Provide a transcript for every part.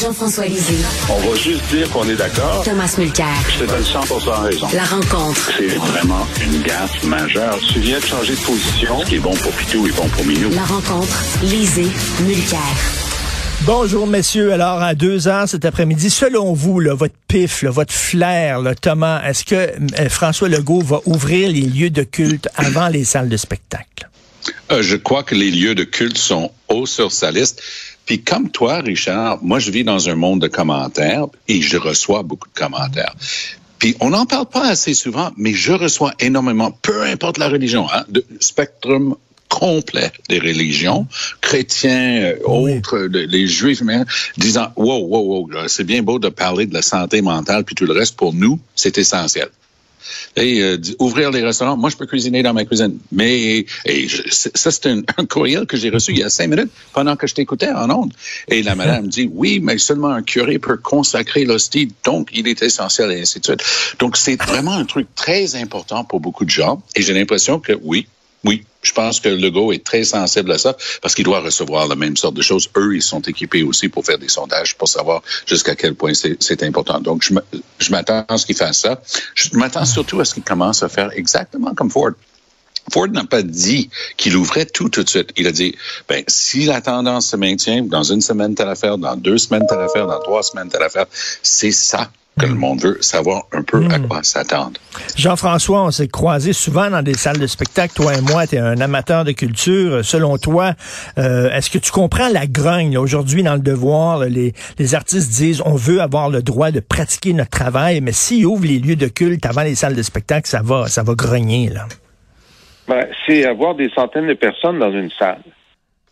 Jean-François Lisée. On va juste dire qu'on est d'accord. Thomas Mulcair. Je te donne 100 raison. La rencontre. C'est vraiment une gaffe majeure. Tu viens de changer de position. Ce qui est bon pour Pitou est bon pour Minou. La rencontre. Lisée. Mulcair. Bonjour messieurs. Alors à deux heures cet après-midi, selon vous, là, votre pif, là, votre flair, là, Thomas, est-ce que euh, François Legault va ouvrir les lieux de culte avant les salles de spectacle? Euh, je crois que les lieux de culte sont hauts sur sa liste. Puis comme toi, Richard, moi je vis dans un monde de commentaires et je reçois beaucoup de commentaires. Puis on n'en parle pas assez souvent, mais je reçois énormément, peu importe la religion, hein, de spectrum complet des religions, chrétiens, euh, autres, les juifs, mais, disant, wow, wow, wow, c'est bien beau de parler de la santé mentale, puis tout le reste, pour nous, c'est essentiel. Et, euh, ouvrir les restaurants, moi, je peux cuisiner dans ma cuisine. Mais et ça, c'est un, courriel que j'ai reçu il y a cinq minutes pendant que je t'écoutais en ondes. Et la madame dit, oui, mais seulement un curé peut consacrer l'hostie, donc il est essentiel et ainsi de suite. Donc, c'est vraiment un truc très important pour beaucoup de gens. Et j'ai l'impression que oui, oui, je pense que Legault est très sensible à ça parce qu'il doit recevoir la même sorte de choses. Eux, ils sont équipés aussi pour faire des sondages pour savoir jusqu'à quel point c'est important. Donc, je m'attends à ce qu'il fasse ça. Je m'attends surtout à ce qu'il commence à faire exactement comme Ford. Ford n'a pas dit qu'il ouvrait tout tout de suite. Il a dit, ben, si la tendance se maintient, dans une semaine, telle affaire, dans deux semaines, telle affaire, dans trois semaines, telle affaire, c'est ça que le monde veut savoir un peu à hmm. quoi s'attendre. Jean-François, on s'est croisés souvent dans des salles de spectacle. Toi et moi, tu es un amateur de culture. Selon toi, euh, est-ce que tu comprends la grogne? Aujourd'hui dans le devoir? les, les artistes disent on veut avoir le droit de pratiquer notre travail, mais s'ils ouvrent les lieux de culte avant les salles de spectacle, ça va, ça va grogner. Là. Ben, c'est avoir des centaines de personnes dans une salle.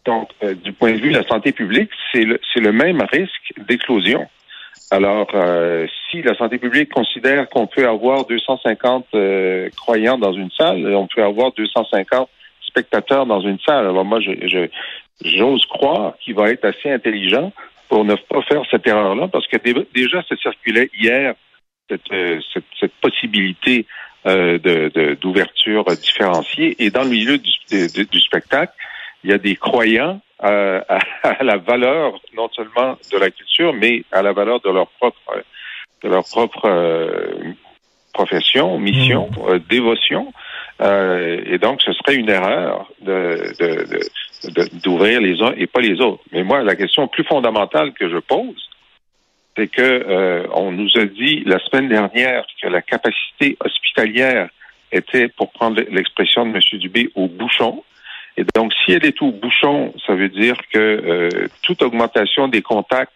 Donc, euh, du point de vue de la santé publique, c'est le, le même risque d'éclosion. Alors, euh, si la santé publique considère qu'on peut avoir 250 euh, croyants dans une salle, on peut avoir 250 spectateurs dans une salle. Alors moi, je, j'ose croire qu'il va être assez intelligent pour ne pas faire cette erreur-là, parce que déjà, ça circulait hier, cette, euh, cette, possibilité de, d'ouverture différenciée. Et dans le milieu du, du spectacle, il y a des croyants à, à, la valeur non seulement de la culture, mais à la valeur de leur propre de leur propre euh, profession, mission, mmh. euh, dévotion. Euh, et donc, ce serait une erreur de, d'ouvrir les uns et pas les autres. Mais moi, la question plus fondamentale que je pose, c'est que on nous a dit la semaine dernière que la capacité hospitalière était, pour prendre l'expression de M. Dubé, au bouchon. Et donc, si elle est au bouchon, ça veut dire que euh, toute augmentation des contacts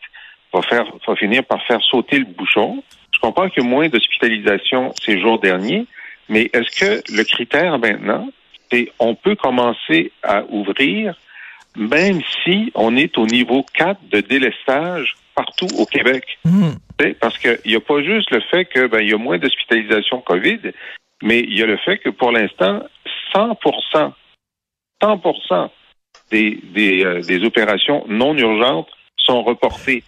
va faire va finir par faire sauter le bouchon. Je comprends qu'il y a moins d'hospitalisation ces jours derniers, mais est-ce que le critère maintenant, c'est on peut commencer à ouvrir même si on est au niveau 4 de délestage partout au Québec? Mmh. Parce qu'il n'y a pas juste le fait que ben, y a moins d'hospitalisation COVID, mais il y a le fait que pour l'instant, 100 100 des, des, euh, des opérations non urgentes sont reportées.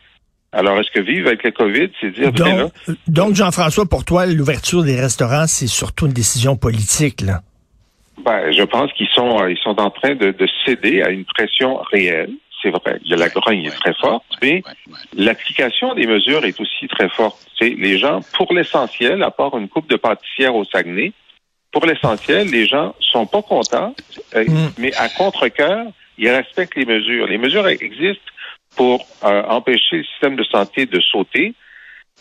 Alors, est-ce que vivre avec le COVID, c'est dire... Ben donc, donc Jean-François, pour toi, l'ouverture des restaurants, c'est surtout une décision politique, là? Ben, je pense qu'ils sont, euh, ils sont en train de, de céder à une pression réelle. C'est vrai, a la grogne est très forte, mais l'application des mesures est aussi très forte. C'est les gens, pour l'essentiel, à part une coupe de pâtissière au Saguenay, pour l'essentiel, les gens sont pas contents, euh, mm. mais à contre-cœur, ils respectent les mesures. Les mesures existent pour euh, empêcher le système de santé de sauter.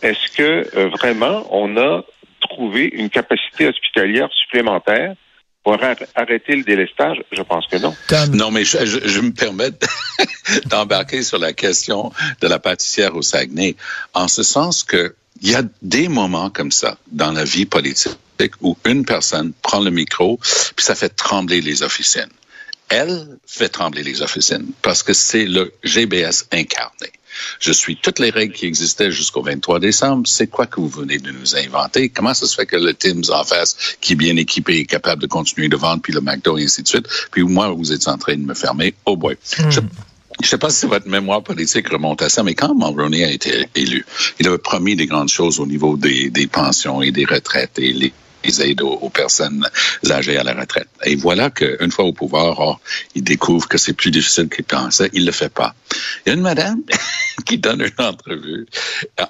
Est-ce que euh, vraiment on a trouvé une capacité hospitalière supplémentaire? Pour arrêter le délestage? Je pense que non. Non, mais je, je me permets d'embarquer sur la question de la pâtissière au Saguenay, en ce sens que il y a des moments comme ça dans la vie politique où une personne prend le micro, puis ça fait trembler les officines. Elle fait trembler les officines parce que c'est le GBS incarné. Je suis toutes les règles qui existaient jusqu'au 23 décembre. C'est quoi que vous venez de nous inventer? Comment ça se fait que le Tim's en face, qui est bien équipé, est capable de continuer de vendre, puis le McDo et ainsi de suite, puis moi, vous êtes en train de me fermer? Oh boy. Hmm. Je, ne sais pas si votre mémoire politique remonte à ça, mais quand Mulroney a été élu, il avait promis des grandes choses au niveau des, des pensions et des retraites et les aides aux, aux, personnes âgées à la retraite. Et voilà qu'une fois au pouvoir, oh, il découvre que c'est plus difficile qu'il pensait. Il le fait pas. Il y a une madame qui donne une entrevue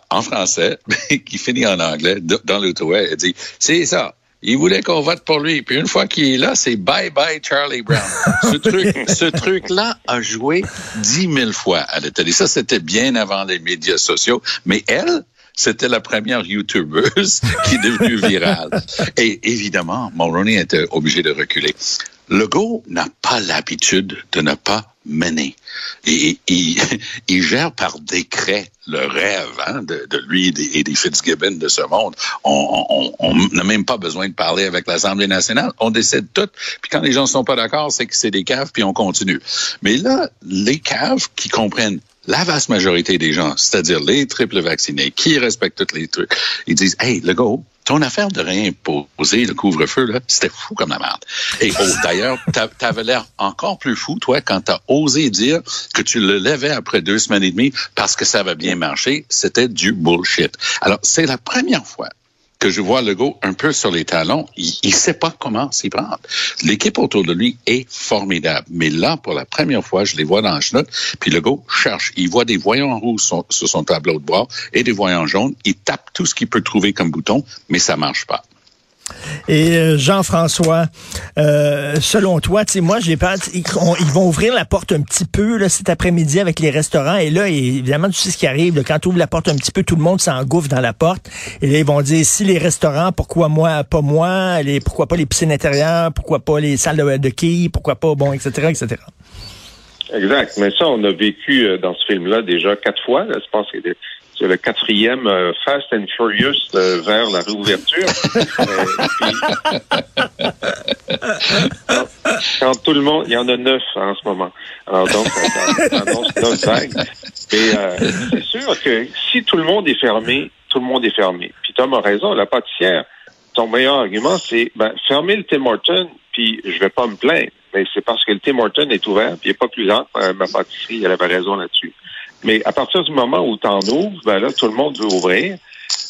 en français, qui finit en anglais dans l'autoway. Elle dit, c'est ça. Il voulait qu'on vote pour lui. Puis une fois qu'il est là, c'est bye bye Charlie Brown. Ce truc, ce truc-là a joué dix mille fois à la télé. Ça, c'était bien avant les médias sociaux. Mais elle, c'était la première YouTubeuse qui est devenue virale. Et évidemment, Mulroney était obligé de reculer. Legault n'a pas l'habitude de ne pas mener. Et il, gère par décret le rêve hein, de, de, lui et des, et des, Fitzgibbon de ce monde. On n'a même pas besoin de parler avec l'Assemblée nationale. On décide tout. Puis quand les gens ne sont pas d'accord, c'est que c'est des caves, puis on continue. Mais là, les caves qui comprennent la vaste majorité des gens, c'est-à-dire les triples vaccinés, qui respectent tous les trucs, ils disent, hey, le go, ton affaire de réimposer le couvre-feu, là, c'était fou comme la merde. Et oh, d'ailleurs, t'avais l'air encore plus fou, toi, quand t'as osé dire que tu le levais après deux semaines et demie parce que ça va bien marcher. C'était du bullshit. Alors, c'est la première fois que je vois Legault un peu sur les talons. Il ne sait pas comment s'y prendre. L'équipe autour de lui est formidable. Mais là, pour la première fois, je les vois dans la chenoute, puis Legault cherche. Il voit des voyants rouges sur, sur son tableau de bord et des voyants jaunes. Il tape tout ce qu'il peut trouver comme bouton, mais ça marche pas. Et euh, Jean-François, euh, selon toi, tu sais, moi j'ai peur, ils, vont ouvrir la porte un petit peu là, cet après-midi avec les restaurants. Et là, évidemment, tu sais ce qui arrive. Quand tu ouvres la porte un petit peu, tout le monde s'engouffre dans la porte. Et là, ils vont dire si les restaurants, pourquoi moi, pas moi, les, pourquoi pas les piscines intérieures, pourquoi pas les salles de, de quilles, pourquoi pas, bon, etc., etc. Exact. Mais ça, on a vécu euh, dans ce film-là déjà quatre fois. Je pense que c'est le quatrième euh, Fast and Furious euh, vers la réouverture. quand, quand, tout le monde, il y en a neuf hein, en ce moment. Alors donc, ça annonce neuf vagues. Et euh, c'est sûr que si tout le monde est fermé, tout le monde est fermé. Puis Tom a raison, la pâtissière, ton meilleur argument, c'est ben, fermer le Tim Horton, puis je vais pas me plaindre. Mais c'est parce que le Tim Horton est ouvert, puis il n'est pas plus grand. ma pâtisserie, elle avait raison là-dessus. Mais à partir du moment où tu en ouvres, ben là, tout le monde veut ouvrir.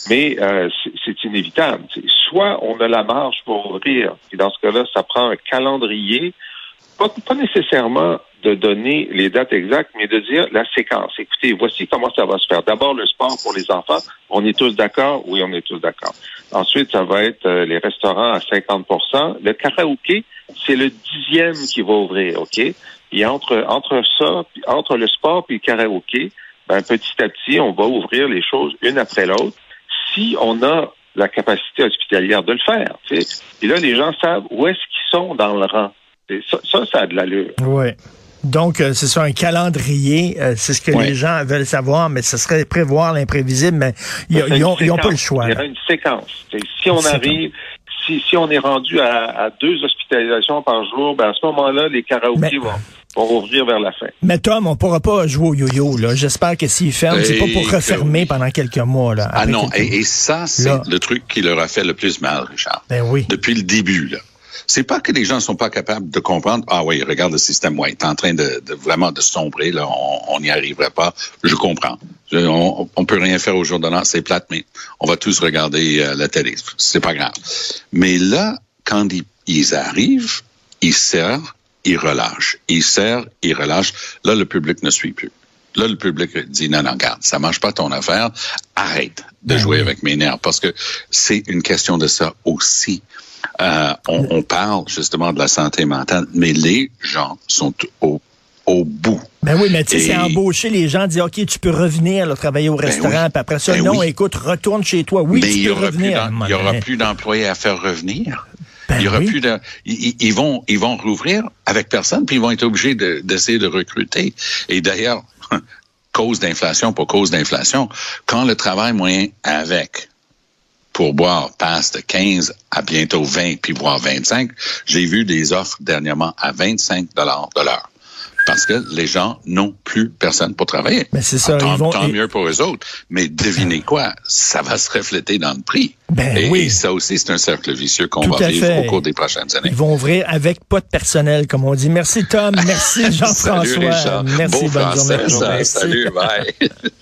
Mais euh, c'est inévitable. Soit on a la marge pour ouvrir, et dans ce cas-là, ça prend un calendrier, pas, pas nécessairement de donner les dates exactes, mais de dire la séquence. Écoutez, voici comment ça va se faire. D'abord, le sport pour les enfants. On est tous d'accord? Oui, on est tous d'accord. Ensuite, ça va être euh, les restaurants à 50% Le karaoké, c'est le dixième qui va ouvrir, OK? Et entre, entre ça, entre le sport et le karaoké, ben, petit à petit, on va ouvrir les choses une après l'autre si on a la capacité hospitalière de le faire. Et là, les gens savent où est-ce qu'ils sont dans le rang. Ça, ça, ça a de l'allure. Oui. Donc, euh, c'est ça, un calendrier, euh, c'est ce que les gens veulent savoir, mais ce serait prévoir l'imprévisible, mais ils n'ont pas le choix. Il y a une séquence. si on arrive, si, si on est rendu à, à, deux hospitalisations par jour, ben à ce moment-là, les karaokés vont vont rouvrir vers la fin. Mais Tom, on pourra pas jouer au yo-yo. là. J'espère que s'ils ferment, c'est pas pour refermer pendant quelques mois. Là, ah non, et, et, ça, c'est le truc qui leur a fait le plus mal, Richard. Ben oui. Depuis le début, là. C'est pas que les gens sont pas capables de comprendre. Ah oui, regarde le système, ouais, est en train de, de, vraiment de sombrer. Là, on n'y arriverait pas. Je comprends. on, on, peut rien faire au jour de l'an, c'est plate, mais on va tous regarder euh, la télé. C'est pas grave. Mais là, quand ils, ils arrivent, ils servent il relâche. Il serre, il relâche. Là, le public ne suit plus. Là, le public dit non, non, garde, ça marche pas ton affaire. Arrête de ben jouer avec mes nerfs parce que c'est une question de ça aussi. Euh, on, on, parle justement de la santé mentale, mais les gens sont au, au bout. Ben oui, mais tu sais, c'est embaucher les gens, dire OK, tu peux revenir là, travailler au restaurant, ben oui. puis après ça, ben non, oui. écoute, retourne chez toi. Oui, mais tu peux revenir. Il n'y aura plus d'employés à faire revenir. Ben il y aura oui. plus de, ils, ils, vont, ils vont rouvrir avec personne, puis ils vont être obligés d'essayer de, de, recruter. Et d'ailleurs, cause d'inflation pour cause d'inflation, quand le travail moyen avec pour boire passe de 15 à bientôt 20, puis voire 25, j'ai vu des offres dernièrement à 25 dollars de l'heure parce que les gens n'ont plus personne pour travailler. Mais c'est ça. Tant, ils vont, tant mieux pour eux autres. Mais devinez quoi? Ça va se refléter dans le prix. Ben et, oui. et ça aussi, c'est un cercle vicieux qu'on va vivre fait. au cours des prochaines années. Ils vont ouvrir avec pas de personnel, comme on dit. Merci Tom, merci Jean-François. Merci, Beau bonne français, journée. ça. Merci. Salut, bye.